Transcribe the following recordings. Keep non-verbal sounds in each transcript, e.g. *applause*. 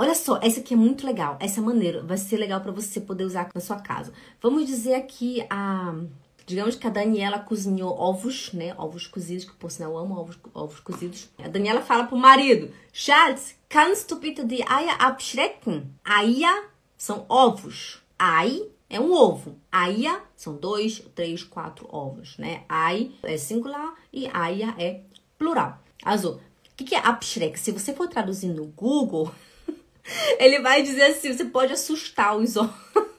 Olha só, essa aqui é muito legal. Essa maneira vai ser legal para você poder usar na sua casa. Vamos dizer aqui a Digamos que a Daniela cozinhou ovos, né? Ovos cozidos, que por sinal eu amo ovos, ovos cozidos. A Daniela fala pro marido: Charles, kannst du bitte die Eier abschrecken? Eier são ovos. Ei é um ovo. Eier são dois, três, quatro ovos, né? Ei é singular e Eier é plural. Azul. O que, que é abschreck? Se você for traduzir no Google, *laughs* ele vai dizer assim: você pode assustar os ovos. *laughs*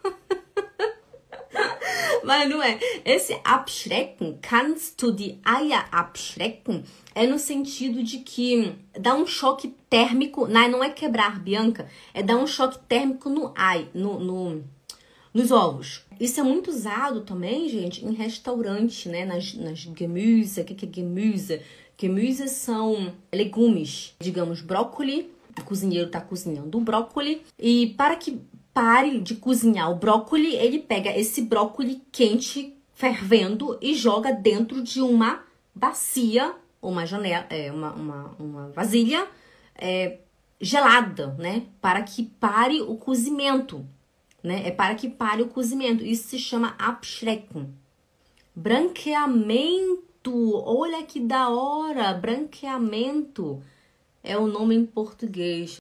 Mas não é. Esse abschrecken, kannst du die Eier abschrecken, é no sentido de que dá um choque térmico, não é quebrar, Bianca, é dar um choque térmico no ai, no, no, nos ovos. Isso é muito usado também, gente, em restaurante, né? Nas, nas Gemüse, o que, que é Gemüse? Gemüse são legumes, digamos, brócoli. O cozinheiro está cozinhando o brócoli. E para que pare de cozinhar o brócoli, ele pega esse brócoli quente, fervendo, e joga dentro de uma bacia, uma janela, é, uma, uma, uma vasilha é, gelada, né? Para que pare o cozimento, né? É para que pare o cozimento. Isso se chama abschrecken. Branqueamento. Olha que da hora! Branqueamento é o nome em português.